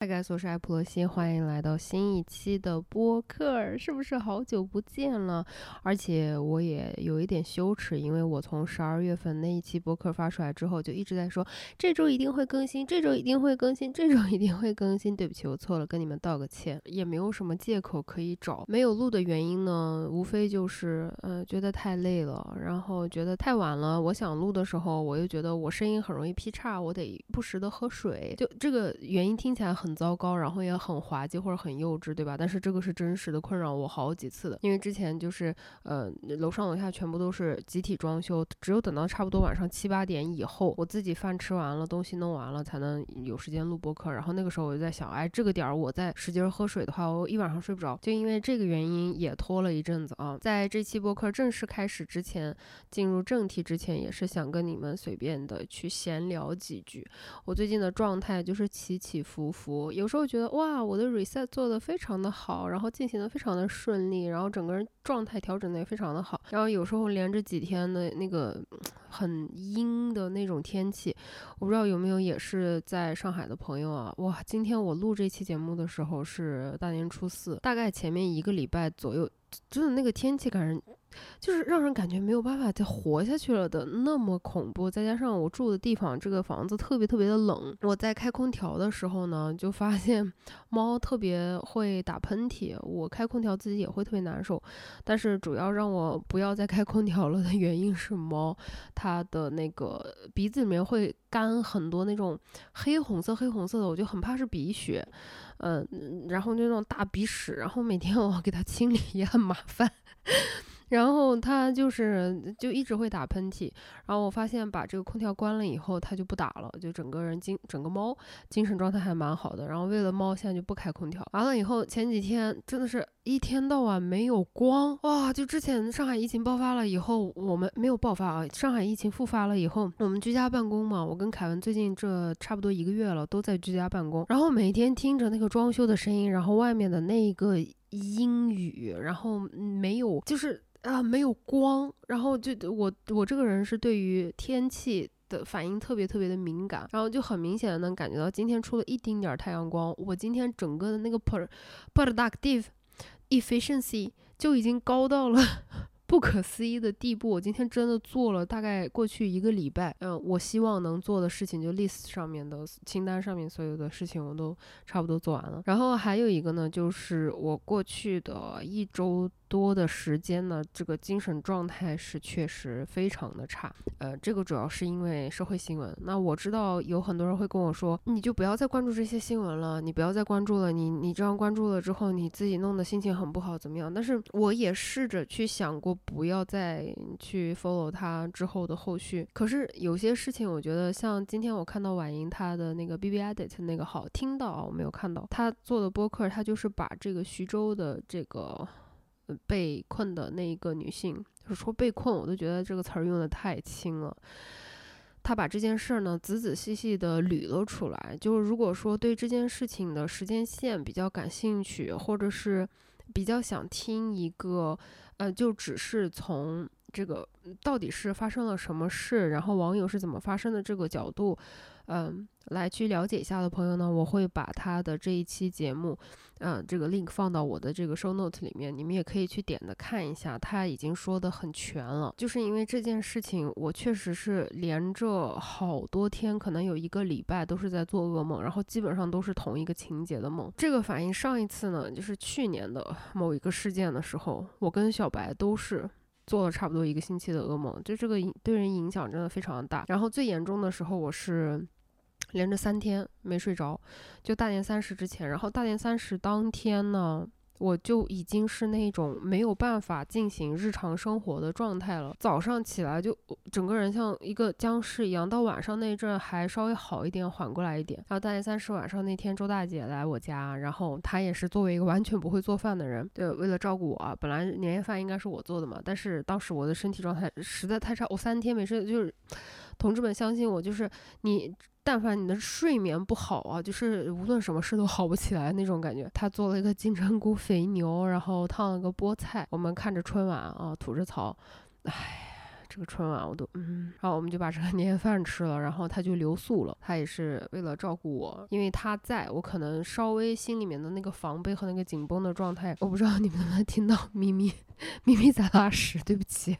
大概说是爱普罗西，欢迎来到新一期的播客，是不是好久不见了？而且我也有一点羞耻，因为我从十二月份那一期播客发出来之后，就一直在说这周一定会更新，这周一定会更新，这周一定会更新。对不起，我错了，跟你们道个歉，也没有什么借口可以找。没有录的原因呢，无非就是呃觉得太累了，然后觉得太晚了。我想录的时候，我又觉得我声音很容易劈叉，我得不时的喝水。就这个原因听起来很。很糟糕，然后也很滑稽或者很幼稚，对吧？但是这个是真实的，困扰我好几次的。因为之前就是呃，楼上楼下全部都是集体装修，只有等到差不多晚上七八点以后，我自己饭吃完了，东西弄完了，才能有时间录播客。然后那个时候我就在想，哎，这个点儿我再使劲喝水的话，我一晚上睡不着。就因为这个原因也拖了一阵子啊。在这期播客正式开始之前，进入正题之前，也是想跟你们随便的去闲聊几句。我最近的状态就是起起伏伏。有时候觉得哇，我的 reset 做的非常的好，然后进行的非常的顺利，然后整个人状态调整的也非常的好。然后有时候连着几天的那个很阴的那种天气，我不知道有没有也是在上海的朋友啊。哇，今天我录这期节目的时候是大年初四，大概前面一个礼拜左右，真的那个天气感觉。就是让人感觉没有办法再活下去了的那么恐怖，再加上我住的地方这个房子特别特别的冷，我在开空调的时候呢，就发现猫特别会打喷嚏，我开空调自己也会特别难受。但是主要让我不要再开空调了的原因是猫，它的那个鼻子里面会干很多那种黑红色黑红色的，我就很怕是鼻血，嗯，然后那种大鼻屎，然后每天我给它清理也很麻烦。然后它就是就一直会打喷嚏，然后我发现把这个空调关了以后，它就不打了，就整个人精整个猫精神状态还蛮好的。然后为了猫，现在就不开空调。完了以后，前几天真的是一天到晚没有光哇！就之前上海疫情爆发了以后，我们没有爆发啊，上海疫情复发了以后，我们居家办公嘛，我跟凯文最近这差不多一个月了都在居家办公，然后每天听着那个装修的声音，然后外面的那一个阴雨，然后没有就是。啊，没有光，然后就我我这个人是对于天气的反应特别特别的敏感，然后就很明显的能感觉到今天出了一丁点儿太阳光，我今天整个的那个 productive efficiency 就已经高到了。不可思议的地步，我今天真的做了大概过去一个礼拜，嗯，我希望能做的事情就 list 上面的清单上面所有的事情我都差不多做完了。然后还有一个呢，就是我过去的一周多的时间呢，这个精神状态是确实非常的差。呃，这个主要是因为社会新闻。那我知道有很多人会跟我说，你就不要再关注这些新闻了，你不要再关注了，你你这样关注了之后，你自己弄得心情很不好，怎么样？但是我也试着去想过。不要再去 follow 他之后的后续。可是有些事情，我觉得像今天我看到婉莹她的那个 B B Edit 那个好听到啊，我没有看到她做的播客，她就是把这个徐州的这个被困的那一个女性，就是说被困，我都觉得这个词儿用的太轻了。他把这件事儿呢仔仔细细的捋了出来。就是如果说对这件事情的时间线比较感兴趣，或者是比较想听一个。呃，就只是从这个到底是发生了什么事，然后网友是怎么发生的这个角度，嗯，来去了解一下的朋友呢，我会把他的这一期节目，嗯，这个 link 放到我的这个 show note 里面，你们也可以去点的看一下，他已经说的很全了。就是因为这件事情，我确实是连着好多天，可能有一个礼拜都是在做噩梦，然后基本上都是同一个情节的梦。这个反应上一次呢，就是去年的某一个事件的时候，我跟小白都是。做了差不多一个星期的噩梦，就这个对人影响真的非常大。然后最严重的时候，我是连着三天没睡着，就大年三十之前。然后大年三十当天呢。我就已经是那种没有办法进行日常生活的状态了。早上起来就整个人像一个僵尸一样，到晚上那一阵还稍微好一点，缓过来一点。然后大年三十晚上那天，周大姐来我家，然后她也是作为一个完全不会做饭的人，对，为了照顾我，本来年夜饭应该是我做的嘛，但是当时我的身体状态实在太差，我三天没睡，就是，同志们相信我，就是你。但凡你的睡眠不好啊，就是无论什么事都好不起来那种感觉。他做了一个金针菇肥牛，然后烫了个菠菜。我们看着春晚啊，吐着槽，唉，这个春晚我都嗯，然后我们就把这个年夜饭吃了，然后他就留宿了。他也是为了照顾我，因为他在我可能稍微心里面的那个防备和那个紧绷的状态，我不知道你们能不能听到咪咪。咪咪在拉屎，对不起，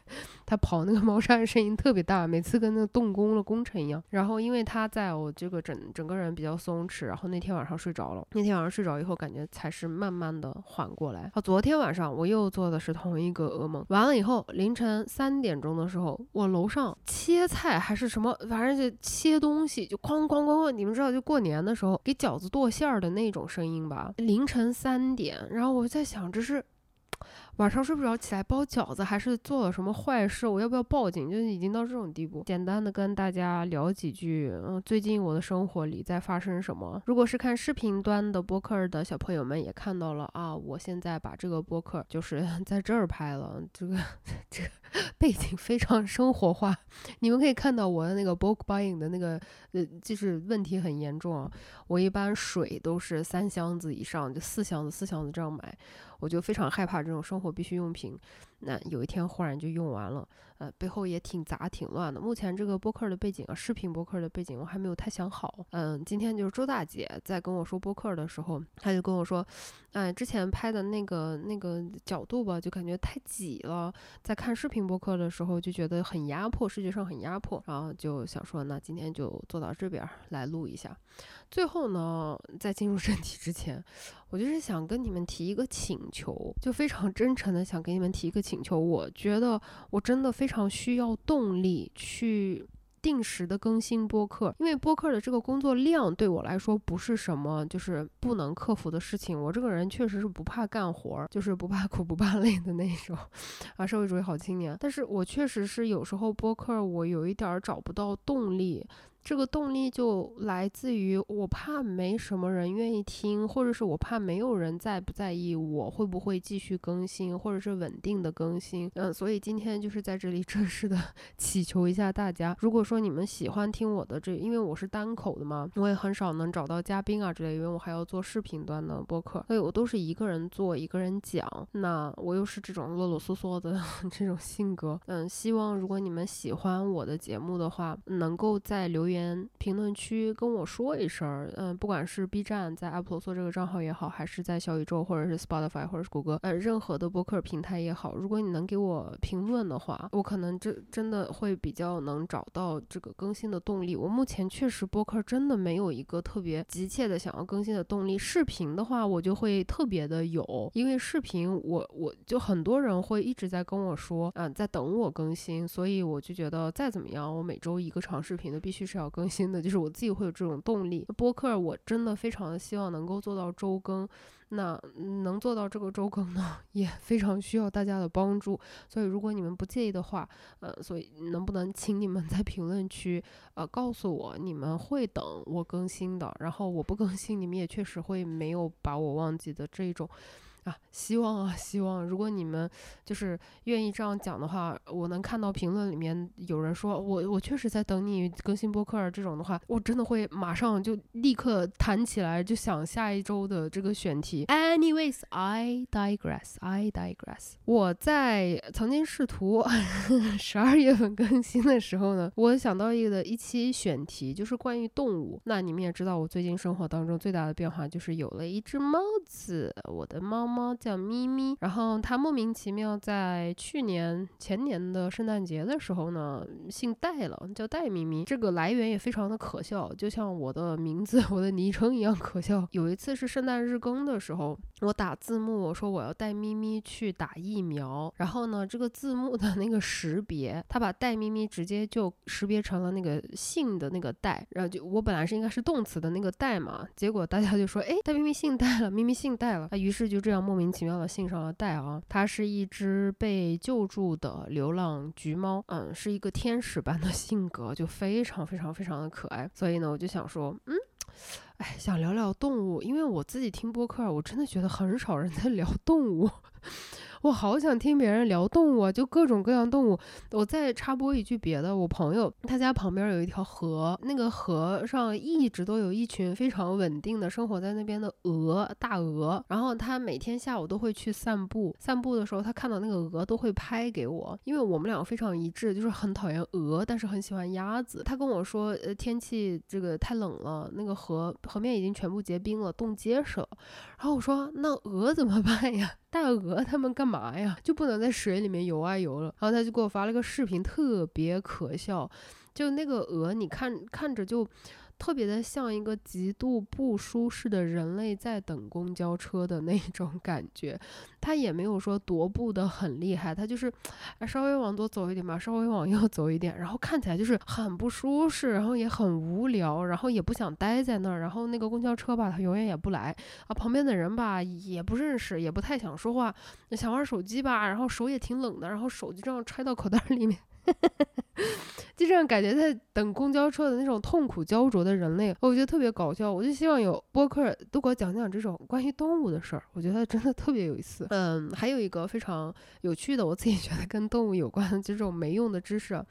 它跑那个猫砂的声音特别大，每次跟那动工了工程一样。然后因为它在我这个整整个人比较松弛，然后那天晚上睡着了。那天晚上睡着以后，感觉才是慢慢的缓过来。啊，昨天晚上我又做的是同一个噩梦。完了以后，凌晨三点钟的时候，我楼上切菜还是什么，反正就切东西，就哐哐哐哐。你们知道，就过年的时候给饺子剁馅儿的那种声音吧？凌晨三点，然后我在想，这是。晚上睡不着，起来包饺子，还是做了什么坏事？我要不要报警？就已经到这种地步。简单的跟大家聊几句，嗯，最近我的生活里在发生什么？如果是看视频端的播客的小朋友们也看到了啊，我现在把这个播客就是 在这儿拍了，这个这个背景非常生活化。你们可以看到我的那个 book buying 的那个，呃，就是问题很严重啊。我一般水都是三箱子以上，就四箱子、四箱子这样买。我就非常害怕这种生活必需用品，那有一天忽然就用完了，呃，背后也挺杂挺乱的。目前这个播客的背景啊，视频播客的背景我还没有太想好。嗯，今天就是周大姐在跟我说播客的时候，她就跟我说，哎，之前拍的那个那个角度吧，就感觉太挤了，在看视频播客的时候就觉得很压迫，视觉上很压迫，然后就想说，那今天就坐到这边来录一下。最后呢，在进入正题之前，我就是想跟你们提一个请求，就非常真诚的想给你们提一个请求。我觉得我真的非常需要动力去定时的更新播客，因为播客的这个工作量对我来说不是什么就是不能克服的事情。我这个人确实是不怕干活，就是不怕苦不怕累的那种啊，社会主义好青年。但是我确实是有时候播客我有一点儿找不到动力。这个动力就来自于我怕没什么人愿意听，或者是我怕没有人在不在意我会不会继续更新，或者是稳定的更新。嗯，所以今天就是在这里正式的 祈求一下大家，如果说你们喜欢听我的这，因为我是单口的嘛，我也很少能找到嘉宾啊之类，因为我还要做视频端的播客，所以我都是一个人做，一个人讲。那我又是这种啰啰嗦嗦的 这种性格，嗯，希望如果你们喜欢我的节目的话，能够在留。言评论区跟我说一声，嗯，不管是 B 站在 Apple 做这个账号也好，还是在小宇宙或者是 Spotify 或者是谷歌，呃，任何的播客平台也好，如果你能给我评论的话，我可能这真的会比较能找到这个更新的动力。我目前确实播客真的没有一个特别急切的想要更新的动力。视频的话，我就会特别的有，因为视频我我就很多人会一直在跟我说，嗯，在等我更新，所以我就觉得再怎么样，我每周一个长视频的必须是。要更新的，就是我自己会有这种动力。播客我真的非常的希望能够做到周更，那能做到这个周更呢，也非常需要大家的帮助。所以如果你们不介意的话，呃，所以能不能请你们在评论区，呃，告诉我你们会等我更新的，然后我不更新，你们也确实会没有把我忘记的这种。啊，希望啊，希望！如果你们就是愿意这样讲的话，我能看到评论里面有人说我我确实在等你更新播客这种的话，我真的会马上就立刻弹起来，就想下一周的这个选题。Anyways, I digress, I digress。我在曾经试图十二月份更新的时候呢，我想到一个一期选题，就是关于动物。那你们也知道，我最近生活当中最大的变化就是有了一只猫子，我的猫。猫叫咪咪，然后他莫名其妙在去年前年的圣诞节的时候呢，姓戴了，叫戴咪咪。这个来源也非常的可笑，就像我的名字、我的昵称一样可笑。有一次是圣诞日更的时候，我打字幕，我说我要带咪咪去打疫苗，然后呢，这个字幕的那个识别，他把带咪咪直接就识别成了那个姓的那个戴，然后就我本来是应该是动词的那个戴嘛，结果大家就说，哎，戴咪咪姓戴了，咪咪姓戴了，啊，于是就这样。莫名其妙的信上了戴啊，它是一只被救助的流浪橘猫，嗯，是一个天使般的性格，就非常非常非常的可爱。所以呢，我就想说，嗯，哎，想聊聊动物，因为我自己听播客，我真的觉得很少人在聊动物。我好想听别人聊动物啊，就各种各样动物。我再插播一句别的，我朋友他家旁边有一条河，那个河上一直都有一群非常稳定的生活在那边的鹅，大鹅。然后他每天下午都会去散步，散步的时候他看到那个鹅都会拍给我，因为我们两个非常一致，就是很讨厌鹅，但是很喜欢鸭子。他跟我说，呃，天气这个太冷了，那个河河面已经全部结冰了，冻结实了。然后我说，那鹅怎么办呀？大鹅他们干嘛呀？就不能在水里面游啊游了？然后他就给我发了个视频，特别可笑，就那个鹅，你看看着就。特别的像一个极度不舒适的人类在等公交车的那种感觉，他也没有说踱步的很厉害，他就是稍微往左走一点吧，稍微往右走一点，然后看起来就是很不舒适，然后也很无聊，然后也不想待在那儿，然后那个公交车吧，他永远也不来啊，旁边的人吧也不认识，也不太想说话，想玩手机吧，然后手也挺冷的，然后手就这样揣到口袋里面。就这样感觉在等公交车的那种痛苦焦灼的人类，我觉得特别搞笑。我就希望有播客都给我讲讲这种关于动物的事儿，我觉得真的特别有意思。嗯，还有一个非常有趣的，我自己觉得跟动物有关的这种没用的知识。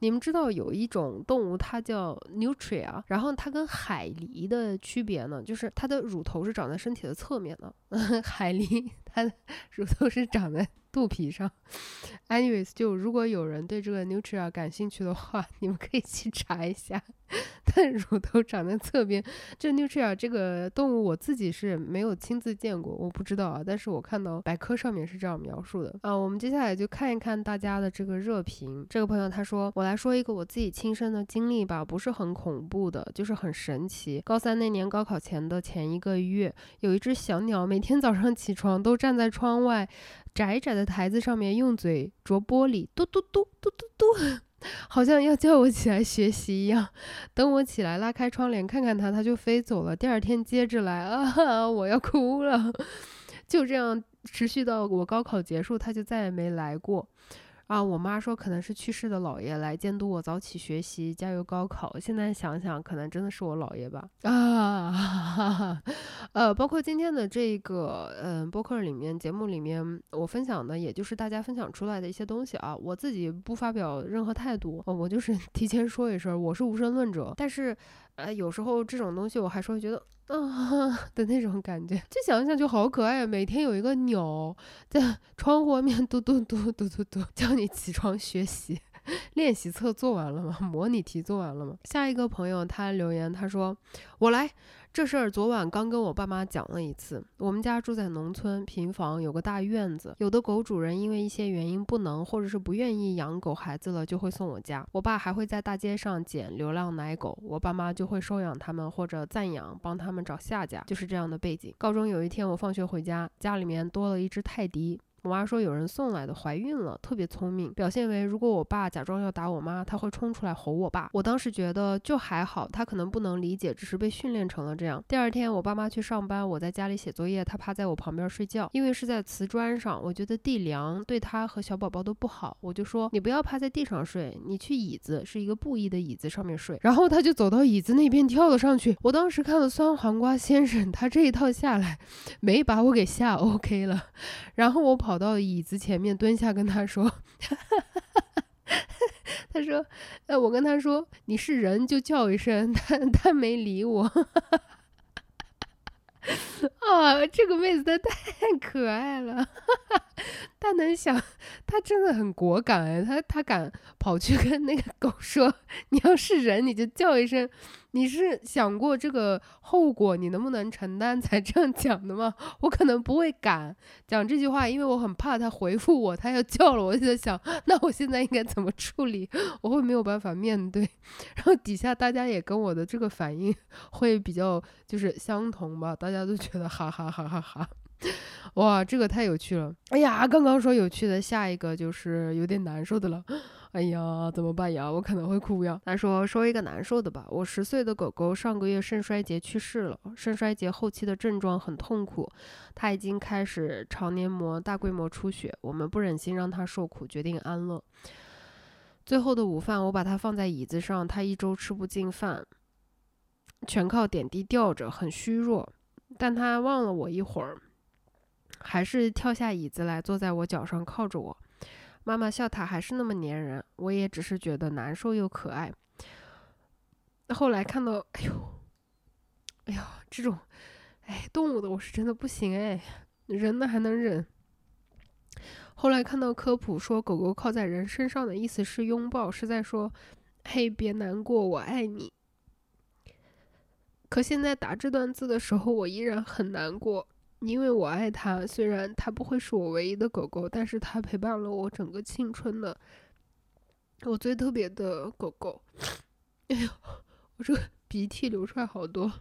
你们知道有一种动物它叫 nutria，然后它跟海狸的区别呢，就是它的乳头是长在身体的侧面的，海狸它的 乳头是长在。肚皮上，anyways，就如果有人对这个 nutria 感兴趣的话，你们可以去查一下。它乳头长在侧边，这 nutria 这个动物我自己是没有亲自见过，我不知道啊。但是我看到百科上面是这样描述的啊。我们接下来就看一看大家的这个热评。这个朋友他说：“我来说一个我自己亲身的经历吧，不是很恐怖的，就是很神奇。高三那年高考前的前一个月，有一只小鸟每天早上起床都站在窗外。”窄窄的台子上面，用嘴啄玻璃，嘟嘟嘟嘟嘟嘟，好像要叫我起来学习一样。等我起来拉开窗帘看看它，它就飞走了。第二天接着来，啊，我要哭了。就这样持续到我高考结束，它就再也没来过。啊，我妈说可能是去世的姥爷来监督我早起学习，加油高考。现在想想，可能真的是我姥爷吧。啊，呃，包括今天的这个嗯播客里面节目里面，我分享的也就是大家分享出来的一些东西啊，我自己不发表任何态度，我就是提前说一声，我是无神论者。但是，呃，有时候这种东西我还是会觉得。啊 的那种感觉，就想想就好可爱。每天有一个鸟在窗户外面嘟嘟嘟嘟嘟嘟叫你起床学习。练习册做完了吗？模拟题做完了吗？下一个朋友他留言，他说：“我来。”这事儿昨晚刚跟我爸妈讲了一次。我们家住在农村，平房有个大院子。有的狗主人因为一些原因不能，或者是不愿意养狗孩子了，就会送我家。我爸还会在大街上捡流浪奶狗，我爸妈就会收养他们或者暂养，帮他们找下家。就是这样的背景。高中有一天我放学回家，家里面多了一只泰迪。我妈说有人送来的，怀孕了，特别聪明。表现为如果我爸假装要打我妈，他会冲出来吼我爸。我当时觉得就还好，他可能不能理解，只是被训练成了这样。第二天我爸妈去上班，我在家里写作业，他趴在我旁边睡觉，因为是在瓷砖上，我觉得地凉，对他和小宝宝都不好，我就说你不要趴在地上睡，你去椅子，是一个布艺的椅子上面睡。然后他就走到椅子那边跳了上去。我当时看了酸黄瓜先生，他这一套下来，没把我给吓 OK 了。然后我跑。到椅子前面蹲下，跟他说：“他说，呃，我跟他说你是人就叫一声，他他没理我。啊，这个妹子她太可爱了，他能想，他真的很果敢哎，他他敢跑去跟那个狗说，你要是人你就叫一声。”你是想过这个后果，你能不能承担才这样讲的吗？我可能不会敢讲这句话，因为我很怕他回复我，他要叫了，我就在想，那我现在应该怎么处理？我会没有办法面对。然后底下大家也跟我的这个反应会比较就是相同吧，大家都觉得哈哈哈哈哈。哇，这个太有趣了！哎呀，刚刚说有趣的，下一个就是有点难受的了。哎呀，怎么办呀？我可能会哭呀。他说说一个难受的吧。我十岁的狗狗上个月肾衰竭去世了。肾衰竭后期的症状很痛苦，它已经开始肠黏膜大规模出血。我们不忍心让它受苦，决定安乐。最后的午饭，我把它放在椅子上，它一周吃不进饭，全靠点滴吊着，很虚弱。但它望了我一会儿。还是跳下椅子来坐在我脚上靠着我。妈妈笑他还是那么粘人，我也只是觉得难受又可爱。后来看到，哎呦，哎呦，这种，哎，动物的我是真的不行哎，人的还能忍。后来看到科普说狗狗靠在人身上的意思是拥抱，是在说，嘿，别难过，我爱你。可现在打这段字的时候，我依然很难过。因为我爱它，虽然它不会是我唯一的狗狗，但是它陪伴了我整个青春的，我最特别的狗狗。哎呦，我这个 鼻涕流出来好多。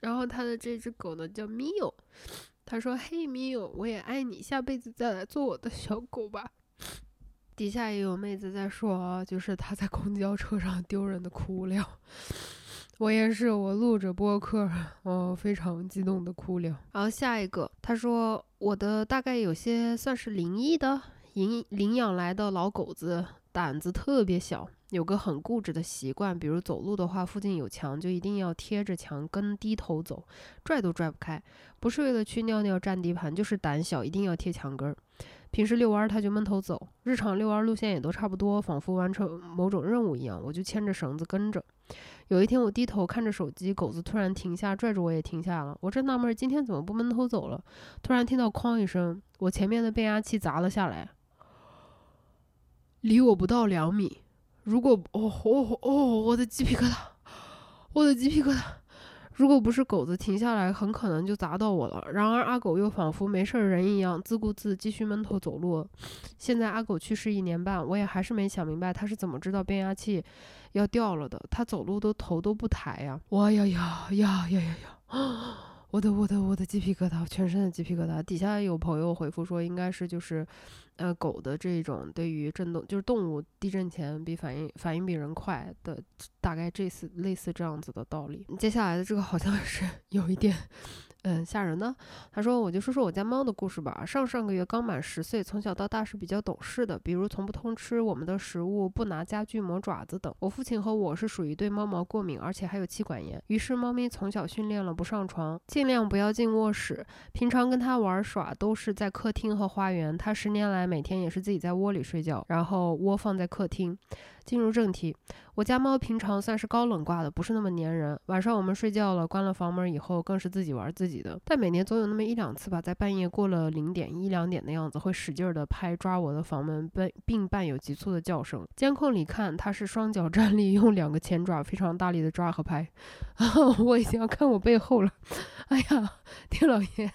然后他的这只狗呢叫米欧，他说：“嘿，米欧，我也爱你，下辈子再来做我的小狗吧。”底下也有妹子在说，就是他在公交车上丢人的哭了。我也是，我录着播客，哦，非常激动的哭了。然后下一个，他说我的大概有些算是灵异的，领领养来的老狗子胆子特别小，有个很固执的习惯，比如走路的话，附近有墙就一定要贴着墙根低头走，拽都拽不开。不是为了去尿尿占地盘，就是胆小，一定要贴墙根儿。平时遛弯他就闷头走，日常遛弯路线也都差不多，仿佛完成某种任务一样，我就牵着绳子跟着。有一天，我低头看着手机，狗子突然停下，拽着我也停下了。我正纳闷，今天怎么不闷头走了？突然听到“哐”一声，我前面的变压器砸了下来，离我不到两米。如果……哦哦哦！我的鸡皮疙瘩，我的鸡皮疙瘩。如果不是狗子停下来，很可能就砸到我了。然而阿狗又仿佛没事人一样，自顾自继续闷头走路。现在阿狗去世一年半，我也还是没想明白他是怎么知道变压器要掉了的。他走路都头都不抬呀！哇呀呀呀呀呀呀！我的我的我的鸡皮疙瘩，全身的鸡皮疙瘩。底下有朋友回复说，应该是就是，呃，狗的这种对于震动，就是动物地震前比反应反应比人快的，大概这次类似这样子的道理。接下来的这个好像 是有一点。嗯，吓人呢。他说：“我就说说我家猫的故事吧。上上个月刚满十岁，从小到大是比较懂事的，比如从不偷吃我们的食物，不拿家具磨爪子等。我父亲和我是属于对猫毛过敏，而且还有气管炎。于是猫咪从小训练了不上床，尽量不要进卧室。平常跟它玩耍都是在客厅和花园。它十年来每天也是自己在窝里睡觉，然后窝放在客厅。”进入正题，我家猫平常算是高冷挂的，不是那么粘人。晚上我们睡觉了，关了房门以后，更是自己玩自己的。但每年总有那么一两次吧，在半夜过了零点一两点的样子，会使劲的拍抓我的房门，并并伴有急促的叫声。监控里看，它是双脚站立，用两个前爪非常大力的抓和拍。我已经要看我背后了，哎呀，天老爷！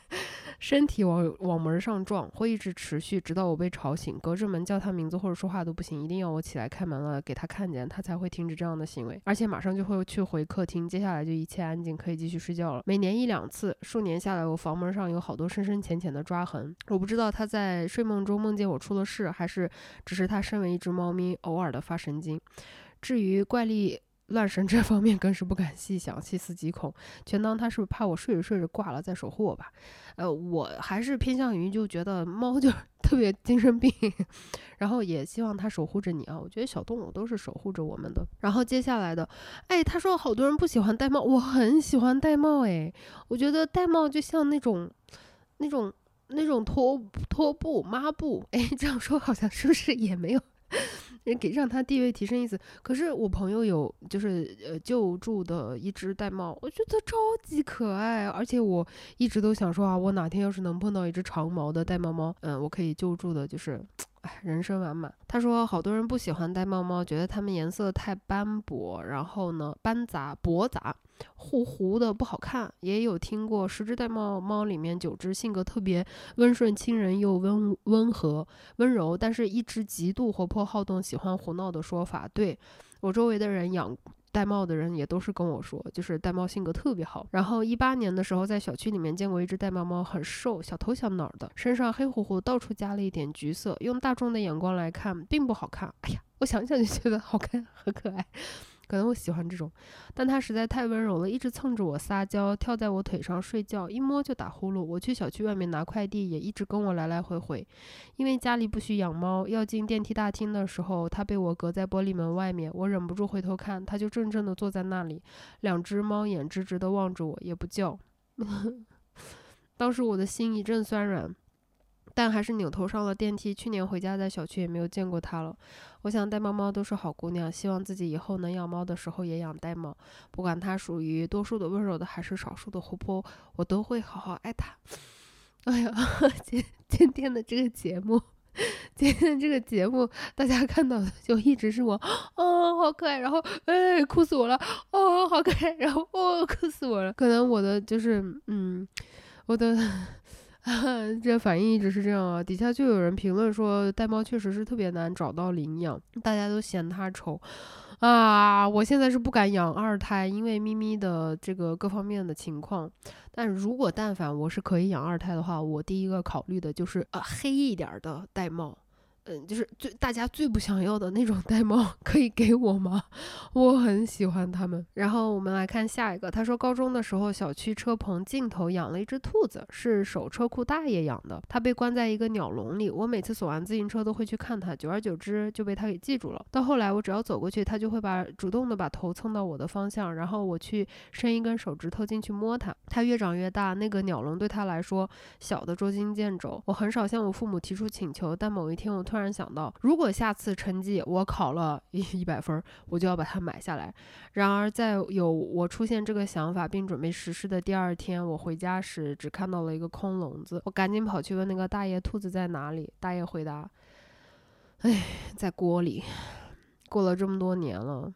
身体往往门上撞，会一直持续，直到我被吵醒。隔着门叫他名字或者说话都不行，一定要我起来开门了，给他看见，他才会停止这样的行为。而且马上就会去回客厅，接下来就一切安静，可以继续睡觉了。每年一两次，数年下来，我房门上有好多深深浅浅的抓痕。我不知道他在睡梦中梦见我出了事，还是只是他身为一只猫咪偶尔的发神经。至于怪力。乱神这方面更是不敢细想，细思极恐，全当他是怕我睡着睡着挂了再守护我吧。呃，我还是偏向于就觉得猫就 特别精神病，然后也希望它守护着你啊。我觉得小动物都是守护着我们的。然后接下来的，哎，他说好多人不喜欢戴帽，我很喜欢戴帽，哎，我觉得戴帽就像那种那种那种拖拖布抹布，哎，这样说好像是不是也没有？人给让他地位提升一次，可是我朋友有就是呃救助的一只玳瑁，我觉得超级可爱，而且我一直都想说啊，我哪天要是能碰到一只长毛的玳瑁猫，嗯，我可以救助的，就是。哎，人生完满。他说，好多人不喜欢玳瑁猫，觉得它们颜色太斑驳，然后呢，斑杂、驳杂、糊糊的不好看。也有听过十只玳瑁猫里面九只性格特别温顺、亲人又温温和、温柔，但是一只极度活泼好动、喜欢胡闹的说法。对我周围的人养。玳瑁的人也都是跟我说，就是玳瑁性格特别好。然后一八年的时候，在小区里面见过一只玳瑁猫，很瘦，小头小脑的，身上黑乎乎，到处加了一点橘色。用大众的眼光来看，并不好看。哎呀，我想想就觉得好看，很可爱。可能我喜欢这种，但它实在太温柔了，一直蹭着我撒娇，跳在我腿上睡觉，一摸就打呼噜。我去小区外面拿快递，也一直跟我来来回回。因为家里不许养猫，要进电梯大厅的时候，它被我隔在玻璃门外面，我忍不住回头看，它就怔怔地坐在那里，两只猫眼直直地望着我，也不叫。当时我的心一阵酸软。但还是扭头上了电梯。去年回家在小区也没有见过它了。我想带猫猫都是好姑娘，希望自己以后能养猫的时候也养呆猫，不管它属于多数的温柔的还是少数的活泼，我都会好好爱它。哎呀，今今天的这个节目，今天这个节目大家看到的就一直是我，哦，好可爱，然后哎，哭死我了，哦，好可爱，然后哦，哭死我了。可能我的就是，嗯，我的。这反应一直是这样啊！底下就有人评论说，玳瑁确实是特别难找到领养，大家都嫌它丑啊！我现在是不敢养二胎，因为咪咪的这个各方面的情况。但如果但凡我是可以养二胎的话，我第一个考虑的就是呃黑一点的玳瑁。嗯，就是最大家最不想要的那种玳瑁，可以给我吗？我很喜欢它们。然后我们来看下一个，他说高中的时候，小区车棚尽头养了一只兔子，是守车库大爷养的。他被关在一个鸟笼里，我每次锁完自行车都会去看它，久而久之就被它给记住了。到后来，我只要走过去，它就会把主动的把头蹭到我的方向，然后我去伸一根手指头进去摸它。它越长越大，那个鸟笼对它来说小的捉襟见肘。我很少向我父母提出请求，但某一天我突突然想到，如果下次成绩我考了一 一百分，我就要把它买下来。然而，在有我出现这个想法并准备实施的第二天，我回家时只看到了一个空笼子。我赶紧跑去问那个大爷：“兔子在哪里？”大爷回答：“哎，在锅里。”过了这么多年了，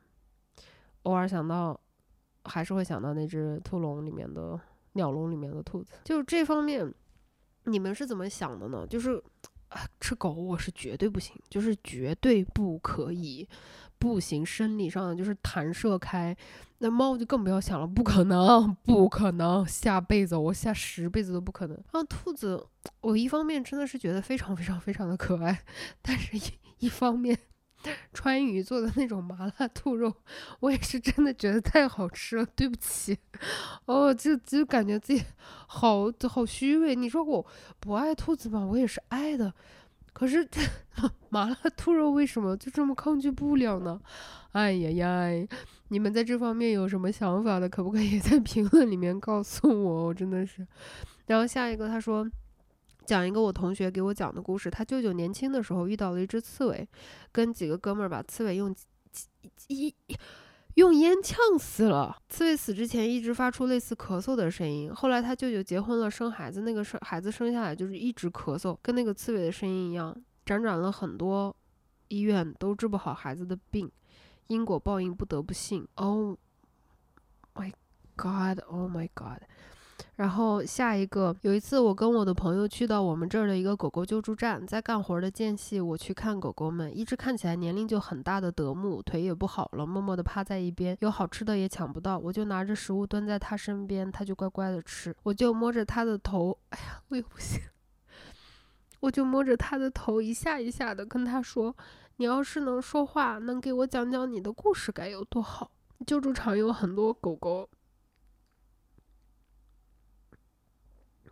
偶尔想到，还是会想到那只兔笼里面的鸟笼里面的兔子。就这方面，你们是怎么想的呢？就是。啊，吃狗我是绝对不行，就是绝对不可以，不行，生理上的就是弹射开。那猫就更不要想了，不可能，不可能，下辈子我下十辈子都不可能。然后兔子，我一方面真的是觉得非常非常非常的可爱，但是一一方面。川渝做的那种麻辣兔肉，我也是真的觉得太好吃了。对不起，哦，就就感觉自己好好虚伪。你说我不爱兔子吧，我也是爱的。可是麻辣兔肉为什么就这么抗拒不了呢？哎呀呀，你们在这方面有什么想法的，可不可以在评论里面告诉我？我真的是。然后下一个他说。讲一个我同学给我讲的故事。他舅舅年轻的时候遇到了一只刺猬，跟几个哥们儿把刺猬用一 用烟呛死了。刺猬死之前一直发出类似咳嗽的声音。后来他舅舅结婚了，生孩子，那个生孩子生下来就是一直咳嗽，跟那个刺猬的声音一样。辗转了很多医院都治不好孩子的病，因果报应不得不信。Oh my God! Oh my God! 然后下一个，有一次我跟我的朋友去到我们这儿的一个狗狗救助站，在干活的间隙，我去看狗狗们，一只看起来年龄就很大的德牧，腿也不好了，默默地趴在一边，有好吃的也抢不到，我就拿着食物蹲在它身边，它就乖乖的吃，我就摸着它的头，哎呀，我也不行，我就摸着它的头，一下一下的跟它说，你要是能说话，能给我讲讲你的故事该有多好。救助场有很多狗狗。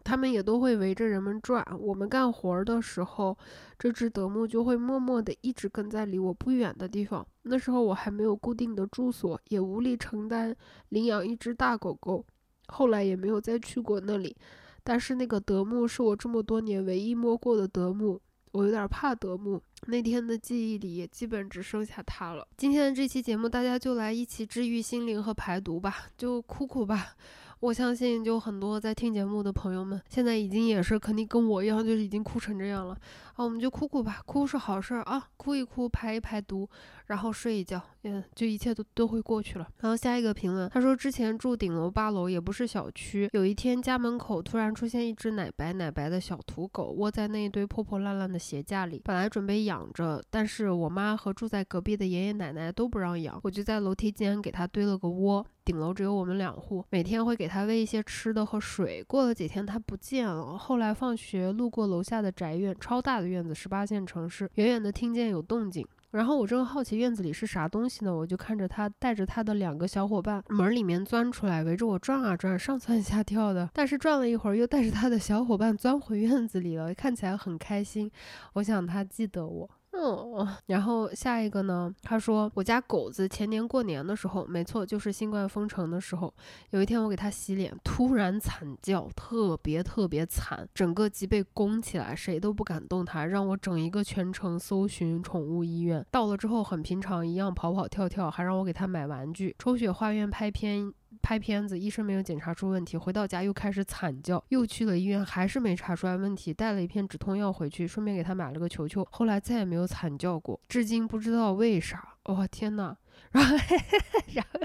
他们也都会围着人们转。我们干活的时候，这只德牧就会默默地一直跟在离我不远的地方。那时候我还没有固定的住所，也无力承担领养一只大狗狗。后来也没有再去过那里。但是那个德牧是我这么多年唯一摸过的德牧，我有点怕德牧。那天的记忆里也基本只剩下它了。今天的这期节目，大家就来一起治愈心灵和排毒吧，就哭哭吧。我相信，就很多在听节目的朋友们，现在已经也是肯定跟我一样，就是已经哭成这样了啊！我们就哭哭吧，哭是好事儿啊，哭一哭，排一排毒，然后睡一觉，嗯，就一切都都会过去了。然后下一个评论，他说之前住顶楼八楼，也不是小区，有一天家门口突然出现一只奶白奶白的小土狗，窝在那一堆破破烂烂的鞋架里，本来准备养着，但是我妈和住在隔壁的爷爷奶奶都不让养，我就在楼梯间给它堆了个窝。顶楼只有我们两户，每天会给它喂一些吃的和水。过了几天，它不见了。后来放学路过楼下的宅院，超大的院子，十八线城市，远远的听见有动静。然后我正好奇院子里是啥东西呢，我就看着他带着他的两个小伙伴门里面钻出来，围着我转啊转，上蹿下跳的。但是转了一会儿，又带着他的小伙伴钻回院子里了，看起来很开心。我想他记得我。哦，然后下一个呢？他说我家狗子前年过年的时候，没错，就是新冠封城的时候，有一天我给它洗脸，突然惨叫，特别特别惨，整个脊背弓起来，谁都不敢动它，让我整一个全程搜寻宠物医院。到了之后很平常一样跑跑跳跳，还让我给它买玩具。抽血化验拍片。拍片子，医生没有检查出问题，回到家又开始惨叫，又去了医院，还是没查出来问题，带了一片止痛药回去，顺便给他买了个球球，后来再也没有惨叫过，至今不知道为啥。哇天呐，然后，然后，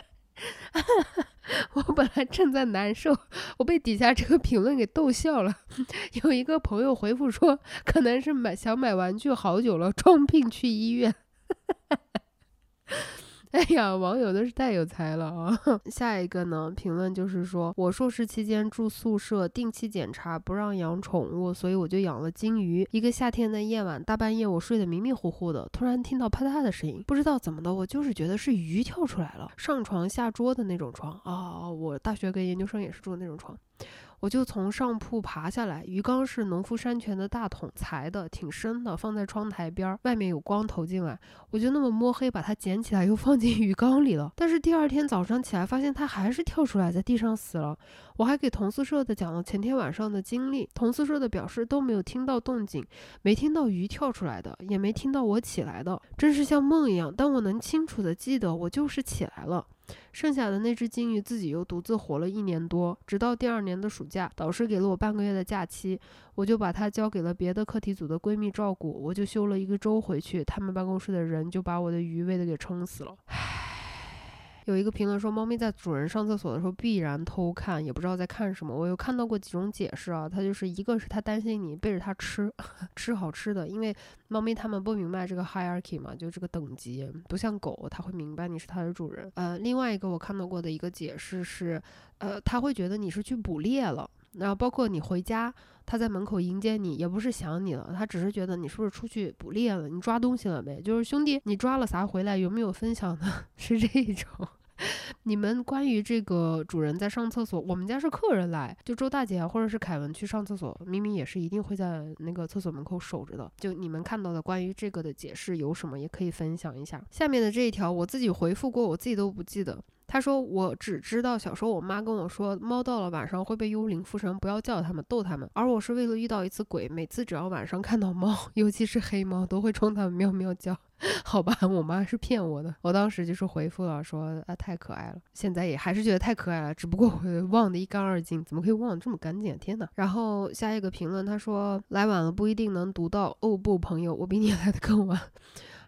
我本来正在难受，我被底下这个评论给逗笑了。有一个朋友回复说，可能是买想买玩具好久了，装病去医院。哎呀，网友都是太有才了啊！下一个呢，评论就是说我硕士期间住宿舍，定期检查不让养宠物，所以我就养了金鱼。一个夏天的夜晚，大半夜我睡得迷迷糊糊的，突然听到啪嗒的声音，不知道怎么的，我就是觉得是鱼跳出来了，上床下桌的那种床啊！我大学跟研究生也是住的那种床。我就从上铺爬下来，鱼缸是农夫山泉的大桶裁的，挺深的，放在窗台边儿，外面有光投进来。我就那么摸黑把它捡起来，又放进鱼缸里了。但是第二天早上起来，发现它还是跳出来，在地上死了。我还给同宿舍的讲了前天晚上的经历，同宿舍的表示都没有听到动静，没听到鱼跳出来的，也没听到我起来的，真是像梦一样。但我能清楚的记得，我就是起来了。剩下的那只金鱼自己又独自活了一年多，直到第二年的暑假，导师给了我半个月的假期，我就把它交给了别的课题组的闺蜜照顾，我就休了一个周回去，他们办公室的人就把我的鱼喂得给撑死了。唉。有一个评论说，猫咪在主人上厕所的时候必然偷看，也不知道在看什么。我有看到过几种解释啊，它就是一个是它担心你背着它吃，吃好吃的，因为猫咪它们不明白这个 hierarchy 嘛，就这个等级，不像狗，它会明白你是它的主人。呃，另外一个我看到过的一个解释是，呃，它会觉得你是去捕猎了，然后包括你回家，它在门口迎接你，也不是想你了，它只是觉得你是不是出去捕猎了，你抓东西了没？就是兄弟，你抓了啥回来？有没有分享的？是这一种。你们关于这个主人在上厕所，我们家是客人来，就周大姐，或者是凯文去上厕所，明明也是一定会在那个厕所门口守着的。就你们看到的关于这个的解释有什么，也可以分享一下。下面的这一条我自己回复过，我自己都不记得。他说我只知道小时候我妈跟我说，猫到了晚上会被幽灵附身，不要叫它们，逗它们。而我是为了遇到一次鬼，每次只要晚上看到猫，尤其是黑猫，都会冲它们喵喵叫。好吧，我妈是骗我的。我当时就是回复了，说啊太可爱了。现在也还是觉得太可爱了，只不过我忘得一干二净。怎么可以忘得这么干净？天哪！然后下一个评论，他说来晚了不一定能读到。哦不，朋友，我比你 来的更晚。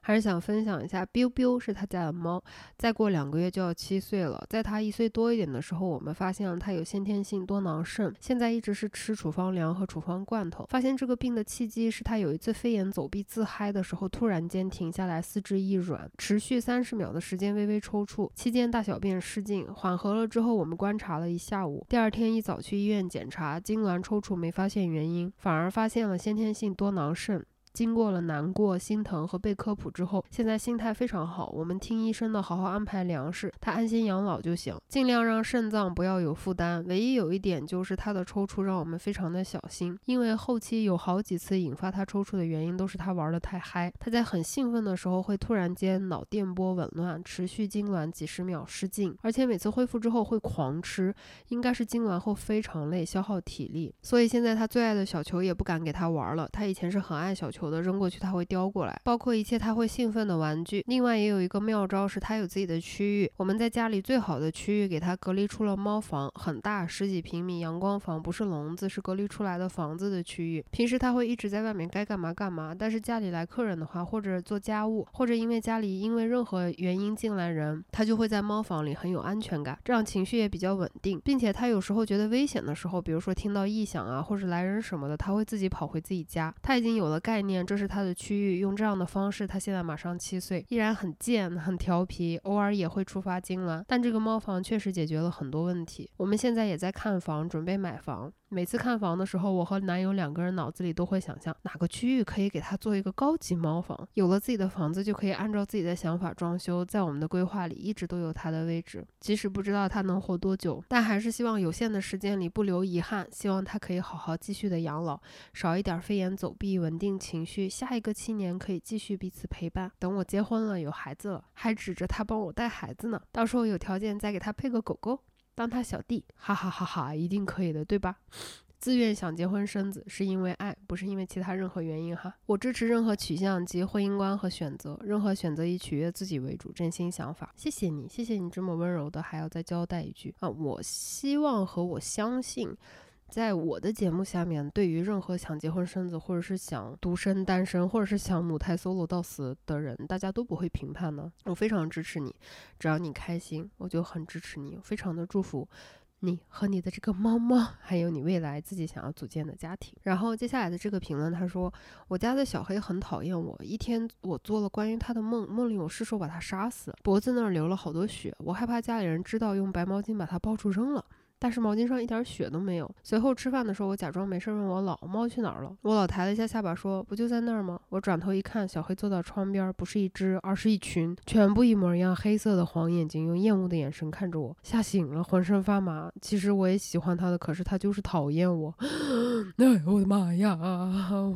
还是想分享一下，biu biu 是他家的猫，再过两个月就要七岁了。在他一岁多一点的时候，我们发现了他有先天性多囊肾，现在一直是吃处方粮和处方罐头。发现这个病的契机是他有一次飞檐走壁自嗨的时候，突然间停下来，四肢一软，持续三十秒的时间微微抽搐，期间大小便失禁，缓和了之后，我们观察了一下午。第二天一早去医院检查，痉挛抽搐没发现原因，反而发现了先天性多囊肾。经过了难过、心疼和被科普之后，现在心态非常好。我们听医生的，好好安排粮食，他安心养老就行，尽量让肾脏不要有负担。唯一有一点就是他的抽搐让我们非常的小心，因为后期有好几次引发他抽搐的原因都是他玩的太嗨。他在很兴奋的时候会突然间脑电波紊乱，持续痉挛几十秒失禁，而且每次恢复之后会狂吃，应该是痉挛后非常累，消耗体力。所以现在他最爱的小球也不敢给他玩了。他以前是很爱小球。有的扔过去，它会叼过来，包括一切它会兴奋的玩具。另外也有一个妙招，是它有自己的区域。我们在家里最好的区域给它隔离出了猫房，很大，十几平米阳光房，不是笼子，是隔离出来的房子的区域。平时它会一直在外面该干嘛干嘛，但是家里来客人的话，或者做家务，或者因为家里因为任何原因进来人，它就会在猫房里很有安全感，这样情绪也比较稳定，并且它有时候觉得危险的时候，比如说听到异响啊，或者来人什么的，它会自己跑回自己家。它已经有了概念。这是它的区域，用这样的方式，它现在马上七岁，依然很贱，很调皮，偶尔也会触发痉挛，但这个猫房确实解决了很多问题。我们现在也在看房，准备买房。每次看房的时候，我和男友两个人脑子里都会想象哪个区域可以给他做一个高级猫房。有了自己的房子，就可以按照自己的想法装修，在我们的规划里一直都有他的位置。即使不知道他能活多久，但还是希望有限的时间里不留遗憾。希望他可以好好继续的养老，少一点飞檐走壁，稳定情。绪，下一个七年可以继续彼此陪伴。等我结婚了，有孩子了，还指着他帮我带孩子呢。到时候有条件再给他配个狗狗，当他小弟，哈哈哈哈，一定可以的，对吧？自愿想结婚生子，是因为爱，不是因为其他任何原因哈。我支持任何取向及婚姻观和选择，任何选择以取悦自己为主，真心想法。谢谢你，谢谢你这么温柔的，还要再交代一句啊！我希望和我相信，在我的节目下面，对于任何想结婚生子，或者是想独身单身，或者是想母胎 solo 到死的人，大家都不会评判的。我非常支持你，只要你开心，我就很支持你，非常的祝福。你和你的这个猫猫，还有你未来自己想要组建的家庭。然后接下来的这个评论，他说：“我家的小黑很讨厌我。一天，我做了关于他的梦，梦里我失手把他杀死，脖子那儿流了好多血。我害怕家里人知道，用白毛巾把他抱住扔了。”但是毛巾上一点血都没有。随后吃饭的时候，我假装没事问我老猫去哪儿了。我老抬了一下下巴说：“不就在那儿吗？”我转头一看，小黑坐到窗边，不是一只，而是一群，全部一模一样，黑色的黄眼睛，用厌恶的眼神看着我，吓醒了，浑身发麻。其实我也喜欢它的，可是它就是讨厌我。哎我的妈呀！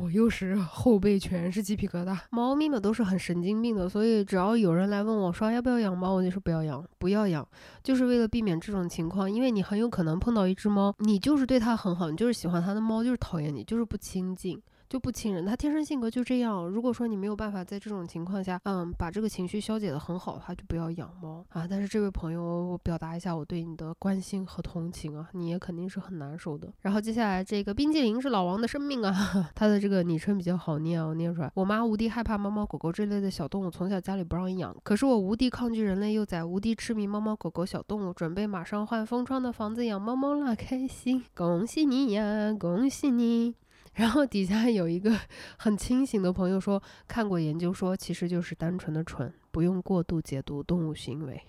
我又是后背全是鸡皮疙瘩。猫咪们都是很神经病的，所以只要有人来问我说要不要养猫，我就说不要养，不要养，就是为了避免这种情况，因为你很有。可能碰到一只猫，你就是对它很好，你就是喜欢它的猫，就是讨厌你，就是不亲近。就不亲人，他天生性格就这样。如果说你没有办法在这种情况下，嗯，把这个情绪消解的很好的话，就不要养猫啊。但是这位朋友，我表达一下我对你的关心和同情啊，你也肯定是很难受的。然后接下来这个冰激凌是老王的生命啊，他的这个昵称比较好念啊，我念出来。我妈无敌害怕猫猫狗狗这类的小动物，从小家里不让养。可是我无敌抗拒人类幼崽，无敌痴迷猫猫狗狗小动物，准备马上换封窗的房子养猫猫啦，开心！恭喜你呀，恭喜你！然后底下有一个 很清醒的朋友说，看过研究说，其实就是单纯的蠢，不用过度解读动物行为。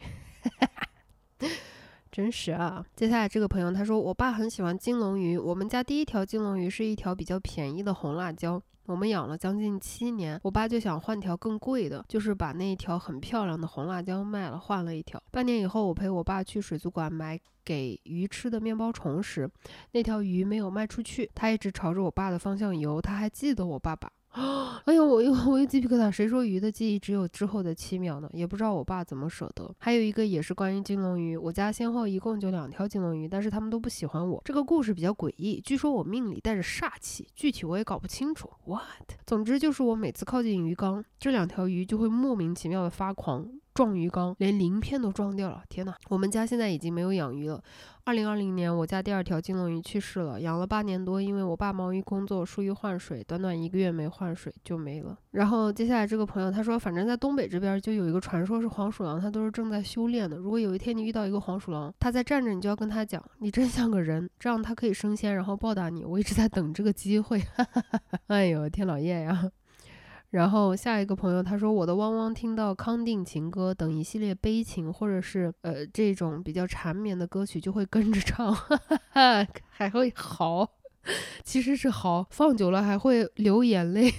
真实啊！接下来这个朋友他说，我爸很喜欢金龙鱼，我们家第一条金龙鱼是一条比较便宜的红辣椒，我们养了将近七年，我爸就想换条更贵的，就是把那一条很漂亮的红辣椒卖了，换了一条。半年以后，我陪我爸去水族馆买。给鱼吃的面包虫时，那条鱼没有卖出去，它一直朝着我爸的方向游。它还记得我爸爸。哎呦，我又我又鸡皮疙瘩。谁说鱼的记忆只有之后的七秒呢？也不知道我爸怎么舍得。还有一个也是关于金龙鱼，我家先后一共就两条金龙鱼，但是他们都不喜欢我。这个故事比较诡异，据说我命里带着煞气，具体我也搞不清楚。What？总之就是我每次靠近鱼缸，这两条鱼就会莫名其妙的发狂。撞鱼缸，连鳞片都撞掉了！天哪，我们家现在已经没有养鱼了。二零二零年，我家第二条金龙鱼去世了，养了八年多，因为我爸忙于工作，疏于换水，短短一个月没换水就没了。然后接下来这个朋友他说，反正在东北这边就有一个传说是黄鼠狼，它都是正在修炼的。如果有一天你遇到一个黄鼠狼，它在站着，你就要跟他讲，你真像个人，这样它可以升仙，然后报答你。我一直在等这个机会。哎呦，天老爷呀！然后下一个朋友他说，我的汪汪听到康定情歌等一系列悲情或者是呃这种比较缠绵的歌曲就会跟着唱，还会嚎，其实是嚎，放久了还会流眼泪。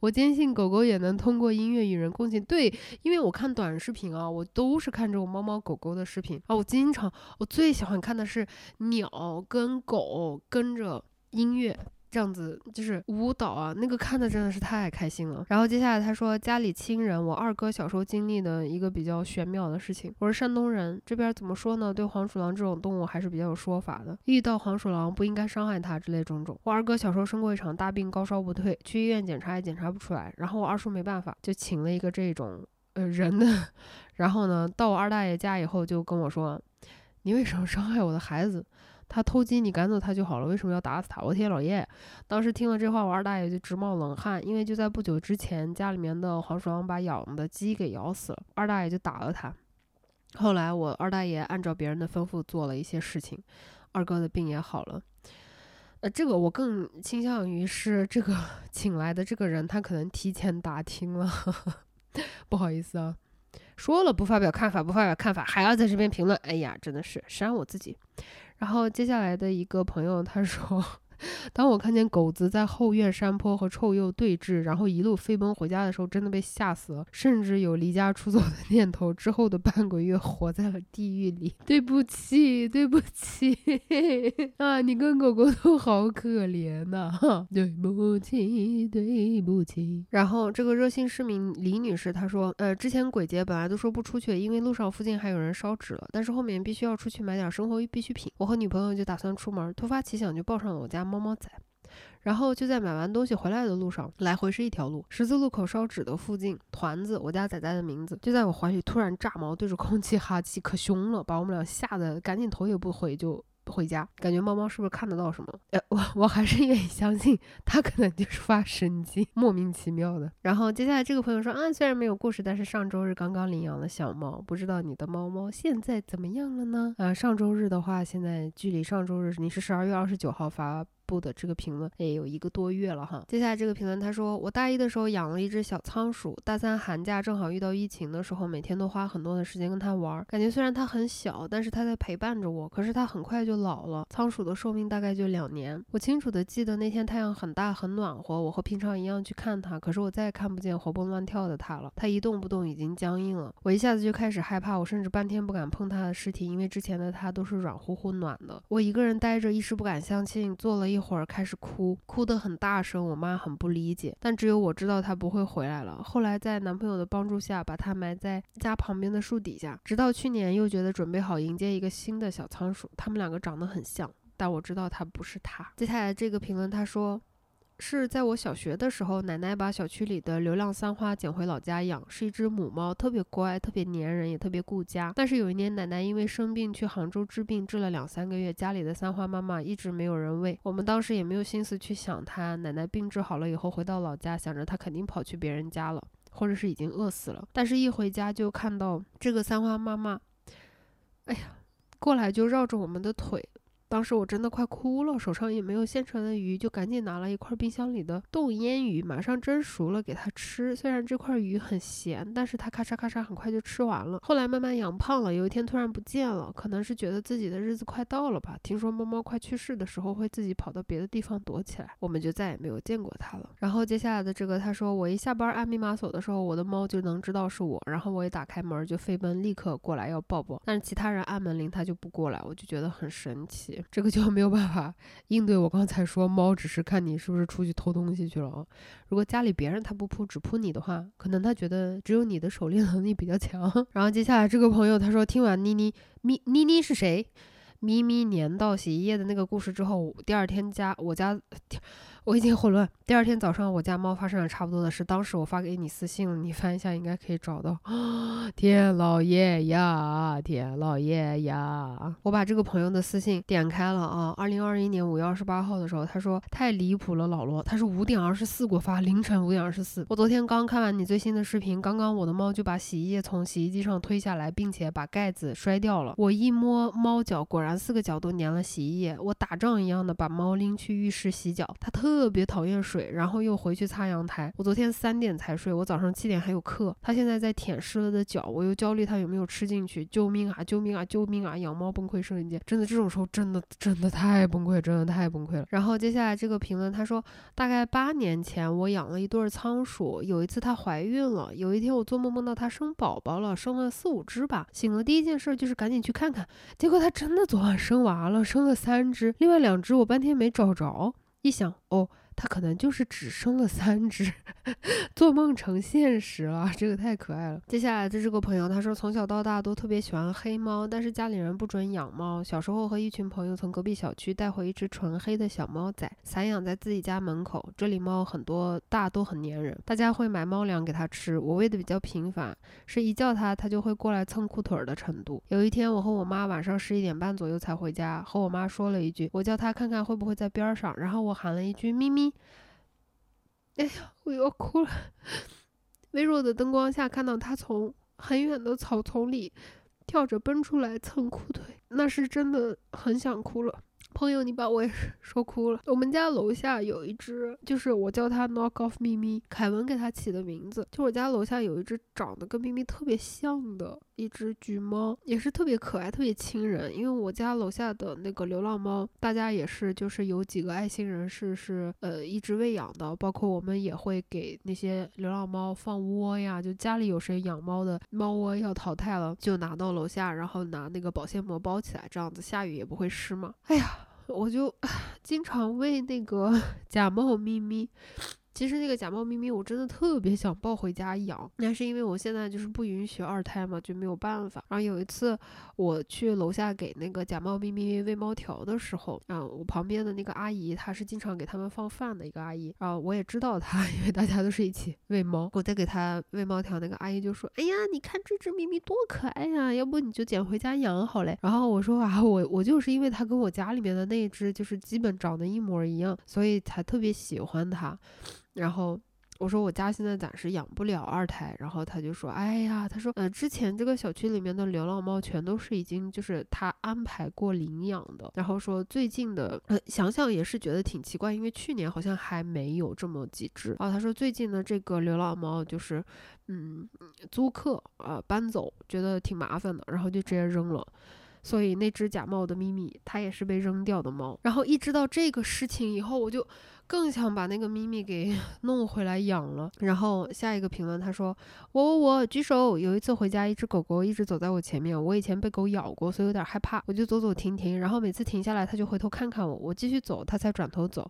我坚信狗狗也能通过音乐与人共情。对，因为我看短视频啊，我都是看这种猫猫狗狗的视频啊，我经常我最喜欢看的是鸟跟狗跟着音乐。这样子就是舞蹈啊，那个看的真的是太开心了。然后接下来他说家里亲人，我二哥小时候经历的一个比较玄妙的事情。我是山东人，这边怎么说呢？对黄鼠狼这种动物还是比较有说法的。遇到黄鼠狼不应该伤害它之类种种。我二哥小时候生过一场大病，高烧不退，去医院检查也检查不出来。然后我二叔没办法，就请了一个这种呃人的。然后呢，到我二大爷家以后就跟我说：“你为什么伤害我的孩子？”他偷鸡，你赶走他就好了，为什么要打死他？我天老爷！当时听了这话，我二大爷就直冒冷汗，因为就在不久之前，家里面的黄鼠狼把养的鸡给咬死了，二大爷就打了他。后来我二大爷按照别人的吩咐做了一些事情，二哥的病也好了。呃，这个我更倾向于是这个请来的这个人，他可能提前打听了，不好意思啊，说了不发表看法，不发表看法还要在这边评论，哎呀，真的是删我自己。然后接下来的一个朋友他说，当我看见狗子在后院山坡和臭鼬对峙，然后一路飞奔回家的时候，真的被吓死了，甚至有离家出走的念头。之后的半个月，活在了地狱里。对不起，对不起 啊！你跟狗狗都好可怜呐！对不起，对不起。然后这个热心市民李女士她说，呃，之前鬼节本来都说不出去，因为路上附近还有人烧纸了，但是后面必须要出去买点生活必需品，我和女朋友就打算出门，突发奇想就抱上了我家猫猫仔。然后就在买完东西回来的路上，来回是一条路，十字路口烧纸的附近，团子，我家仔仔的名字，就在我怀里突然炸毛，对着空气哈气，可凶了，把我们俩吓得赶紧头也不回就回家。感觉猫猫是不是看得到什么？呃，我我还是愿意相信它可能就是发神经，莫名其妙的。然后接下来这个朋友说啊，虽然没有故事，但是上周日刚刚领养了小猫，不知道你的猫猫现在怎么样了呢？啊，上周日的话，现在距离上周日你是十二月二十九号发。部的这个评论也有一个多月了哈。接下来这个评论他说，我大一的时候养了一只小仓鼠，大三寒假正好遇到疫情的时候，每天都花很多的时间跟它玩，感觉虽然它很小，但是它在陪伴着我。可是它很快就老了，仓鼠的寿命大概就两年。我清楚的记得那天太阳很大很暖和，我和平常一样去看它，可是我再也看不见活蹦乱跳的它了，它一动不动，已经僵硬了。我一下子就开始害怕，我甚至半天不敢碰它的尸体，因为之前的它都是软乎乎暖的。我一个人呆着，一时不敢相信，坐了一。一会儿开始哭，哭得很大声，我妈很不理解，但只有我知道她不会回来了。后来在男朋友的帮助下，把她埋在家旁边的树底下，直到去年又觉得准备好迎接一个新的小仓鼠，他们两个长得很像，但我知道它不是他。接下来这个评论，他说。是在我小学的时候，奶奶把小区里的流浪三花捡回老家养，是一只母猫，特别乖，特别粘人，也特别顾家。但是有一年，奶奶因为生病去杭州治病，治了两三个月，家里的三花妈妈一直没有人喂。我们当时也没有心思去想它。奶奶病治好了以后，回到老家，想着它肯定跑去别人家了，或者是已经饿死了。但是，一回家就看到这个三花妈妈，哎呀，过来就绕着我们的腿。当时我真的快哭了，手上也没有现成的鱼，就赶紧拿了一块冰箱里的冻腌鱼，马上蒸熟了给它吃。虽然这块鱼很咸，但是它咔嚓咔嚓很快就吃完了。后来慢慢养胖了，有一天突然不见了，可能是觉得自己的日子快到了吧。听说猫猫快去世的时候会自己跑到别的地方躲起来，我们就再也没有见过它了。然后接下来的这个，他说我一下班按密码锁的时候，我的猫就能知道是我，然后我一打开门就飞奔立刻过来要抱抱，但是其他人按门铃它就不过来，我就觉得很神奇。这个就没有办法应对我刚才说猫只是看你是不是出去偷东西去了啊。如果家里别人他不扑只扑你的话，可能他觉得只有你的狩猎能力比较强。然后接下来这个朋友他说听完妮妮咪妮妮是谁咪咪粘到洗衣液的那个故事之后，第二天家我家。我已经混乱。第二天早上，我家猫发生了差不多的事。当时我发给你私信了，你翻一下应该可以找到。天老爷呀，天老爷呀！我把这个朋友的私信点开了啊。二零二一年五月二十八号的时候，他说太离谱了，老罗。他是五点二十四给我发，凌晨五点二十四。我昨天刚看完你最新的视频，刚刚我的猫就把洗衣液从洗衣机上推下来，并且把盖子摔掉了。我一摸猫脚，果然四个脚都粘了洗衣液。我打仗一样的把猫拎去浴室洗脚，它特。特别讨厌水，然后又回去擦阳台。我昨天三点才睡，我早上七点还有课。他现在在舔湿了的脚，我又焦虑他有没有吃进去。救命啊！救命啊！救命啊！养猫崩溃瞬间，真的这种时候真的真的太崩溃，真的太崩溃了。然后接下来这个评论，他说大概八年前我养了一对仓鼠，有一次它怀孕了，有一天我做梦梦到它生宝宝了，生了四五只吧。醒了第一件事就是赶紧去看看，结果它真的昨晚生娃了，生了三只，另外两只我半天没找着。一想，哦。它可能就是只生了三只，做梦成现实了，这个太可爱了。接下来的这个朋友他说，从小到大都特别喜欢黑猫，但是家里人不准养猫。小时候和一群朋友从隔壁小区带回一只纯黑的小猫仔，散养在自己家门口。这里猫很多，大都很粘人，大家会买猫粮给它吃。我喂的比较频繁，是一叫它它就会过来蹭裤腿的程度。有一天我和我妈晚上十一点半左右才回家，和我妈说了一句，我叫它看看会不会在边上，然后我喊了一句咪咪。哎呀，我要哭了！微弱的灯光下，看到他从很远的草丛里跳着奔出来蹭裤腿，那是真的很想哭了。朋友，你把我也 说哭了。我们家楼下有一只，就是我叫它 Knock Off 咪咪，凯文给它起的名字。就我家楼下有一只长得跟咪咪特别像的一只橘猫，也是特别可爱、特别亲人。因为我家楼下的那个流浪猫，大家也是就是有几个爱心人士是呃一直喂养的，包括我们也会给那些流浪猫放窝呀。就家里有谁养猫的猫窝要淘汰了，就拿到楼下，然后拿那个保鲜膜包起来，这样子下雨也不会湿嘛。哎呀，我就 经常喂那个 假猫咪咪。其实那个假猫咪咪，我真的特别想抱回家养，那是因为我现在就是不允许二胎嘛，就没有办法。然后有一次我去楼下给那个假猫咪咪喂猫条的时候，啊，我旁边的那个阿姨，她是经常给他们放饭的一个阿姨，然后我也知道她，因为大家都是一起喂猫。我在给她喂猫条，那个阿姨就说：“哎呀，你看这只咪咪多可爱呀，要不你就捡回家养好嘞。”然后我说：“啊，我我就是因为它跟我家里面的那只就是基本长得一模一样，所以才特别喜欢它。”然后我说我家现在暂时养不了二胎，然后他就说，哎呀，他说，呃，之前这个小区里面的流浪猫全都是已经就是他安排过领养的，然后说最近的，呃，想想也是觉得挺奇怪，因为去年好像还没有这么几只。然后他说最近的这个流浪猫就是，嗯，租客啊搬走，觉得挺麻烦的，然后就直接扔了。所以那只假冒的咪咪，它也是被扔掉的猫。然后一知道这个事情以后，我就。更想把那个咪咪给 弄回来养了。然后下一个评论，他说：“我我我举手。有一次回家，一只狗狗一直走在我前面。我以前被狗咬过，所以有点害怕。我就走走停停，然后每次停下来，它就回头看看我。我继续走，它才转头走。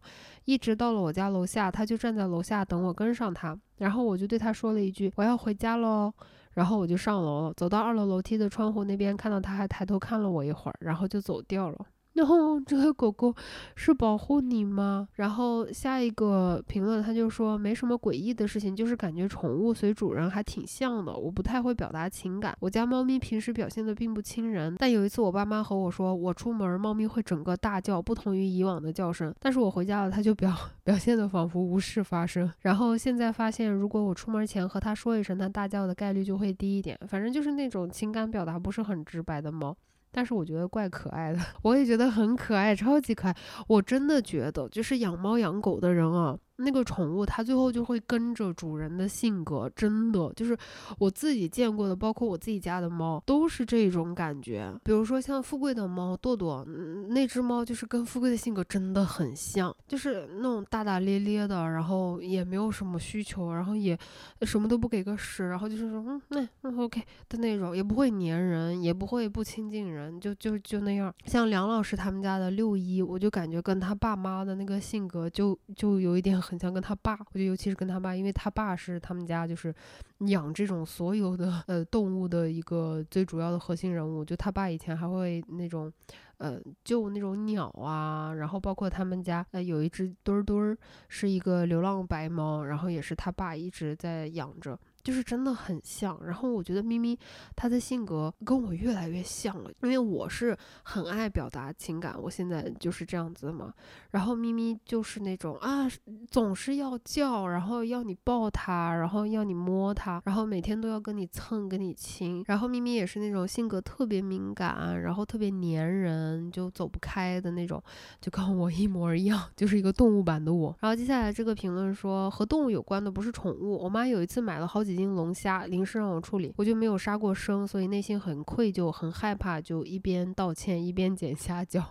一直到了我家楼下，它就站在楼下等我跟上它。然后我就对它说了一句：我要回家喽。然后我就上楼了，走到二楼楼梯的窗户那边，看到他还抬头看了我一会儿，然后就走掉了。”然后这个狗狗是保护你吗？然后下一个评论他就说没什么诡异的事情，就是感觉宠物随主人还挺像的。我不太会表达情感，我家猫咪平时表现的并不亲人，但有一次我爸妈和我说，我出门猫咪会整个大叫，不同于以往的叫声。但是我回家了，它就表 表现的仿佛无事发生。然后现在发现，如果我出门前和它说一声，它大叫的概率就会低一点。反正就是那种情感表达不是很直白的猫。但是我觉得怪可爱的，我也觉得很可爱，超级可爱。我真的觉得，就是养猫养狗的人啊。那个宠物它最后就会跟着主人的性格，真的就是我自己见过的，包括我自己家的猫都是这种感觉。比如说像富贵的猫豆豆，那只猫就是跟富贵的性格真的很像，就是那种大大咧咧的，然后也没有什么需求，然后也什么都不给个屎，然后就是说嗯那嗯 OK 的那种，也不会粘人，也不会不亲近人，就就就那样。像梁老师他们家的六一，我就感觉跟他爸妈的那个性格就就有一点。很像跟他爸，我觉得尤其是跟他爸，因为他爸是他们家就是养这种所有的呃动物的一个最主要的核心人物。就他爸以前还会那种呃救那种鸟啊，然后包括他们家呃有一只墩墩儿是一个流浪白猫，然后也是他爸一直在养着。就是真的很像，然后我觉得咪咪它的性格跟我越来越像了，因为我是很爱表达情感，我现在就是这样子嘛。然后咪咪就是那种啊，总是要叫，然后要你抱它，然后要你摸它，然后每天都要跟你蹭，跟你亲。然后咪咪也是那种性格特别敏感，然后特别粘人，就走不开的那种，就跟我一模一样，就是一个动物版的我。然后接下来这个评论说和动物有关的不是宠物，我妈有一次买了好几。斤龙虾临时让我处理，我就没有杀过生，所以内心很愧疚，很害怕，就一边道歉一边剪虾饺，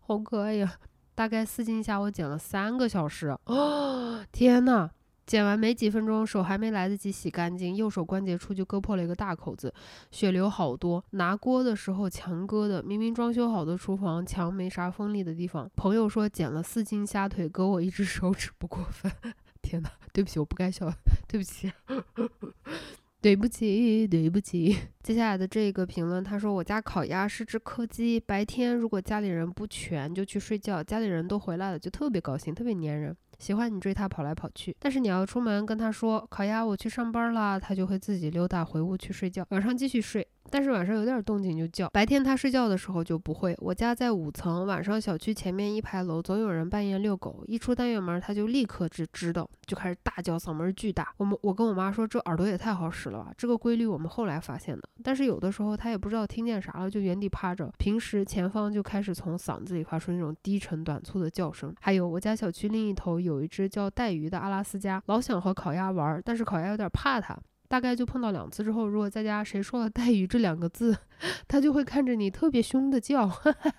好可爱呀！大概四斤虾我剪了三个小时，哦天呐！剪完没几分钟，手还没来得及洗干净，右手关节处就割破了一个大口子，血流好多。拿锅的时候墙割的，明明装修好的厨房墙没啥锋利的地方。朋友说剪了四斤虾腿，割我一只手指不过分。天哪，对不起，我不该笑，对不起，对不起，对不起。接下来的这个评论，他说我家烤鸭是只柯基，白天如果家里人不全就去睡觉，家里人都回来了就特别高兴，特别粘人。喜欢你追他跑来跑去，但是你要出门跟他说烤鸭我去上班啦，他就会自己溜达回屋去睡觉，晚上继续睡。但是晚上有点动静就叫，白天他睡觉的时候就不会。我家在五层，晚上小区前面一排楼总有人半夜遛狗，一出单元门他就立刻就知道，就开始大叫，嗓门巨大。我们我跟我妈说这耳朵也太好使了吧，这个规律我们后来发现的。但是有的时候他也不知道听见啥了，就原地趴着。平时前方就开始从嗓子里发出那种低沉短促的叫声。还有我家小区另一头有一只叫带鱼的阿拉斯加，老想和烤鸭玩，但是烤鸭有点怕它。大概就碰到两次之后，如果在家谁说了“带鱼”这两个字，他就会看着你特别凶的叫，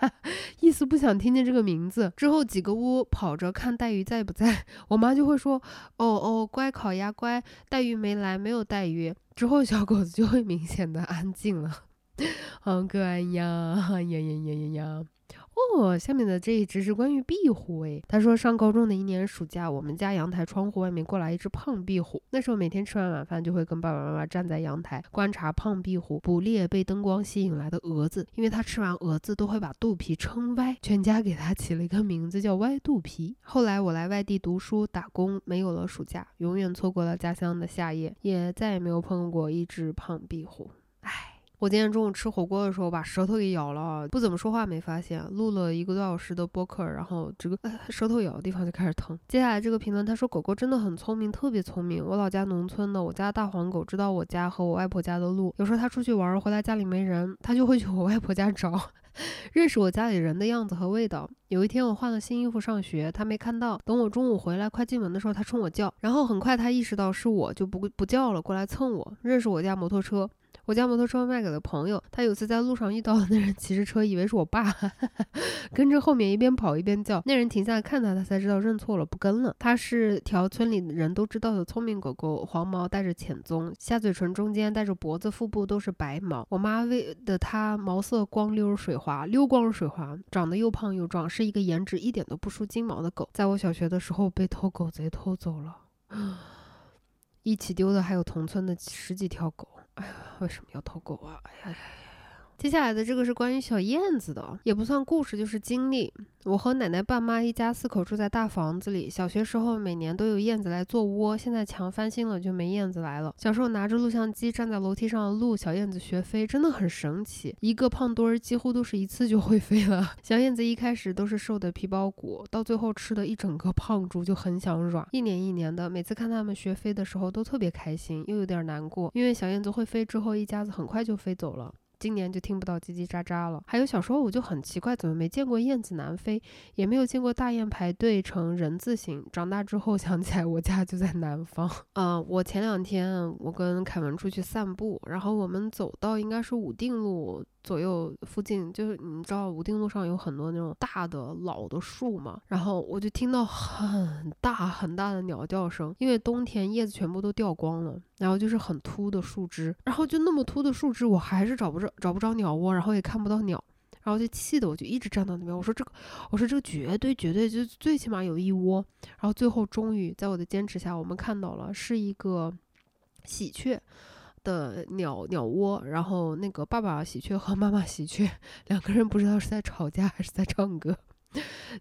意思不想听见这个名字。之后几个屋跑着看带鱼在不在，我妈就会说：“哦哦，乖烤鸭乖，带鱼没来，没有带鱼。”之后小狗子就会明显的安静了，好可爱呀呀呀呀呀呀！哦，下面的这一只是关于壁虎诶。他说，上高中的一年暑假，我们家阳台窗户外面过来一只胖壁虎。那时候每天吃完晚饭，就会跟爸爸妈妈站在阳台观察胖壁虎捕猎被灯光吸引来的蛾子，因为它吃完蛾子都会把肚皮撑歪，全家给它起了一个名字叫歪肚皮。后来我来外地读书打工，没有了暑假，永远错过了家乡的夏夜，也再也没有碰过一只胖壁虎。唉。我今天中午吃火锅的时候把舌头给咬了，不怎么说话没发现，录了一个多小时的播客，然后这个 舌头咬的地方就开始疼。接下来这个评论他说狗狗真的很聪明，特别聪明。我老家农村的，我家大黄狗知道我家和我外婆家的路，有时候它出去玩回来家里没人，它就会去我外婆家找，认识我家里人的样子和味道。有一天我换了新衣服上学，它没看到，等我中午回来快进门的时候，它冲我叫，然后很快它意识到是我就不不叫了，过来蹭我，认识我家摩托车。我家摩托车卖给了朋友，他有次在路上遇到了那人骑着车，以为是我爸，跟着后面一边跑一边叫。那人停下来看他，他才知道认错了，不跟了。他是条村里人都知道的聪明狗狗，黄毛带着浅棕，下嘴唇中间带着脖子、腹部都是白毛。我妈喂的它毛色光溜水滑，溜光水滑，长得又胖又壮，是一个颜值一点都不输金毛的狗。在我小学的时候被偷狗贼偷走了，一起丢的还有同村的十几条狗。哎呀，为什么要偷狗啊？哎呀。接下来的这个是关于小燕子的，也不算故事，就是经历。我和奶奶、爸妈一家四口住在大房子里。小学时候每年都有燕子来做窝，现在墙翻新了就没燕子来了。小时候拿着录像机站在楼梯上录小燕子学飞，真的很神奇。一个胖墩儿几乎都是一次就会飞了。小燕子一开始都是瘦的皮包骨，到最后吃的一整个胖猪，就很想软。一年一年的，每次看他们学飞的时候都特别开心，又有点难过，因为小燕子会飞之后，一家子很快就飞走了。今年就听不到叽叽喳喳了。还有小时候我就很奇怪，怎么没见过燕子南飞，也没有见过大雁排队成人字形。长大之后 想起来，我家就在南方。嗯，我前两天我跟凯文出去散步，然后我们走到应该是武定路。左右附近就是你知道武定路上有很多那种大的老的树嘛，然后我就听到很大很大的鸟叫声，因为冬天叶子全部都掉光了，然后就是很秃的树枝，然后就那么秃的树枝，我还是找不着找不着鸟窝，然后也看不到鸟，然后就气的我就一直站到那边，我说这个我说这个绝对绝对就最起码有一窝，然后最后终于在我的坚持下，我们看到了是一个喜鹊。的鸟鸟窝，然后那个爸爸喜鹊和妈妈喜鹊 两个人不知道是在吵架还是在唱歌。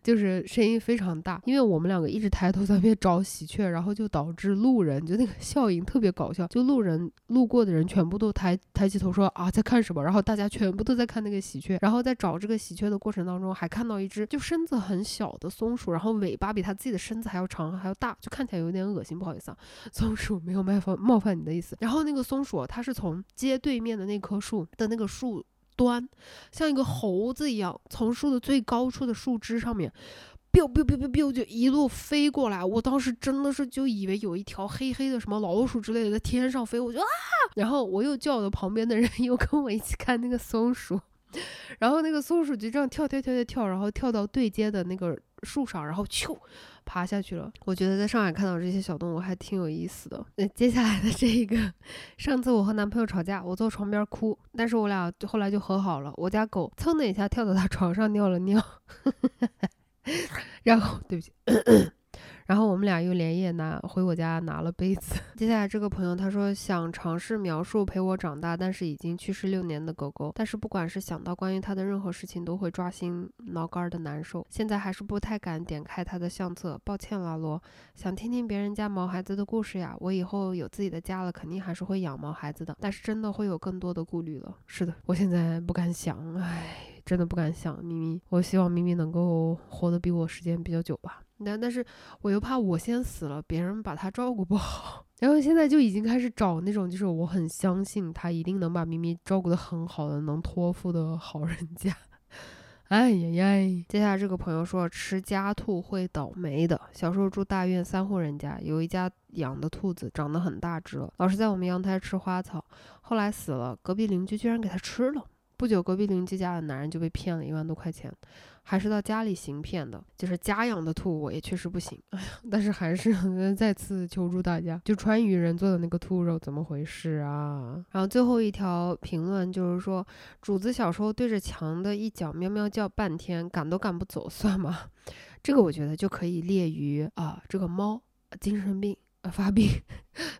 就是声音非常大，因为我们两个一直抬头在那边找喜鹊，然后就导致路人就那个效应特别搞笑，就路人路过的人全部都抬抬起头说啊在看什么，然后大家全部都在看那个喜鹊，然后在找这个喜鹊的过程当中，还看到一只就身子很小的松鼠，然后尾巴比它自己的身子还要长还要大，就看起来有点恶心，不好意思啊，松鼠没有冒犯冒犯你的意思。然后那个松鼠它是从街对面的那棵树的那个树。端像一个猴子一样，从树的最高处的树枝上面，biu biu biu biu biu 就一路飞过来。我当时真的是就以为有一条黑黑的什么老鼠之类的在天上飞，我就啊，然后我又叫我的旁边的人又跟我一起看那个松鼠，然后那个松鼠就这样跳跳跳跳跳，然后跳到对接的那个树上，然后咻。爬下去了。我觉得在上海看到这些小动物还挺有意思的。那接下来的这一个，上次我和男朋友吵架，我坐床边哭，但是我俩后来就和好了。我家狗蹭的一下跳到他床上尿了尿，然后对不起。然后我们俩又连夜拿回我家拿了杯子。接下来这个朋友他说想尝试描述陪我长大但是已经去世六年的狗狗，但是不管是想到关于它的任何事情都会抓心挠肝的难受。现在还是不太敢点开它的相册，抱歉啦罗。想听听别人家毛孩子的故事呀。我以后有自己的家了，肯定还是会养毛孩子的，但是真的会有更多的顾虑了。是的，我现在不敢想，唉。真的不敢想，咪咪，我希望咪咪能够活得比我时间比较久吧。但但是我又怕我先死了，别人把它照顾不好。然后现在就已经开始找那种，就是我很相信他一定能把咪咪照顾得很好的，能托付的好人家。哎呀呀！接下来这个朋友说，吃家兔会倒霉的。小时候住大院三户人家，有一家养的兔子长得很大只了，老是在我们阳台吃花草，后来死了，隔壁邻居居然给它吃了。不久，隔壁邻居家的男人就被骗了一万多块钱，还是到家里行骗的。就是家养的兔，我也确实不行。哎呀，但是还是 再次求助大家，就川渝人做的那个兔肉怎么回事啊？然后最后一条评论就是说，主子小时候对着墙的一角喵喵叫半天，赶都赶不走，算吗？这个我觉得就可以列于啊，这个猫精神病。发病，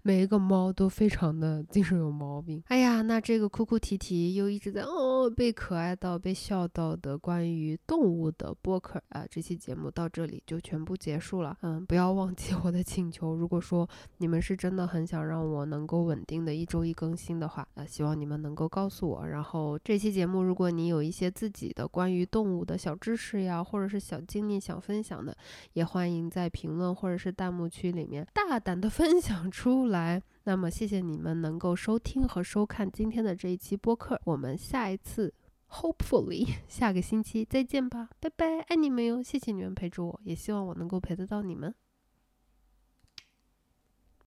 每一个猫都非常的精神有毛病。哎呀，那这个哭哭啼啼又一直在哦被可爱到被笑到的关于动物的播客啊，这期节目到这里就全部结束了。嗯，不要忘记我的请求。如果说你们是真的很想让我能够稳定的一周一更新的话，啊，希望你们能够告诉我。然后这期节目，如果你有一些自己的关于动物的小知识呀，或者是小经历想分享的，也欢迎在评论或者是弹幕区里面大胆。的分享出出来，那么谢谢你们能够收听和收看今天的这一期播客，我们下一次，hopefully 下个星期再见吧，拜拜，爱你们哟，谢谢你们陪着我，也希望我能够陪得到你们。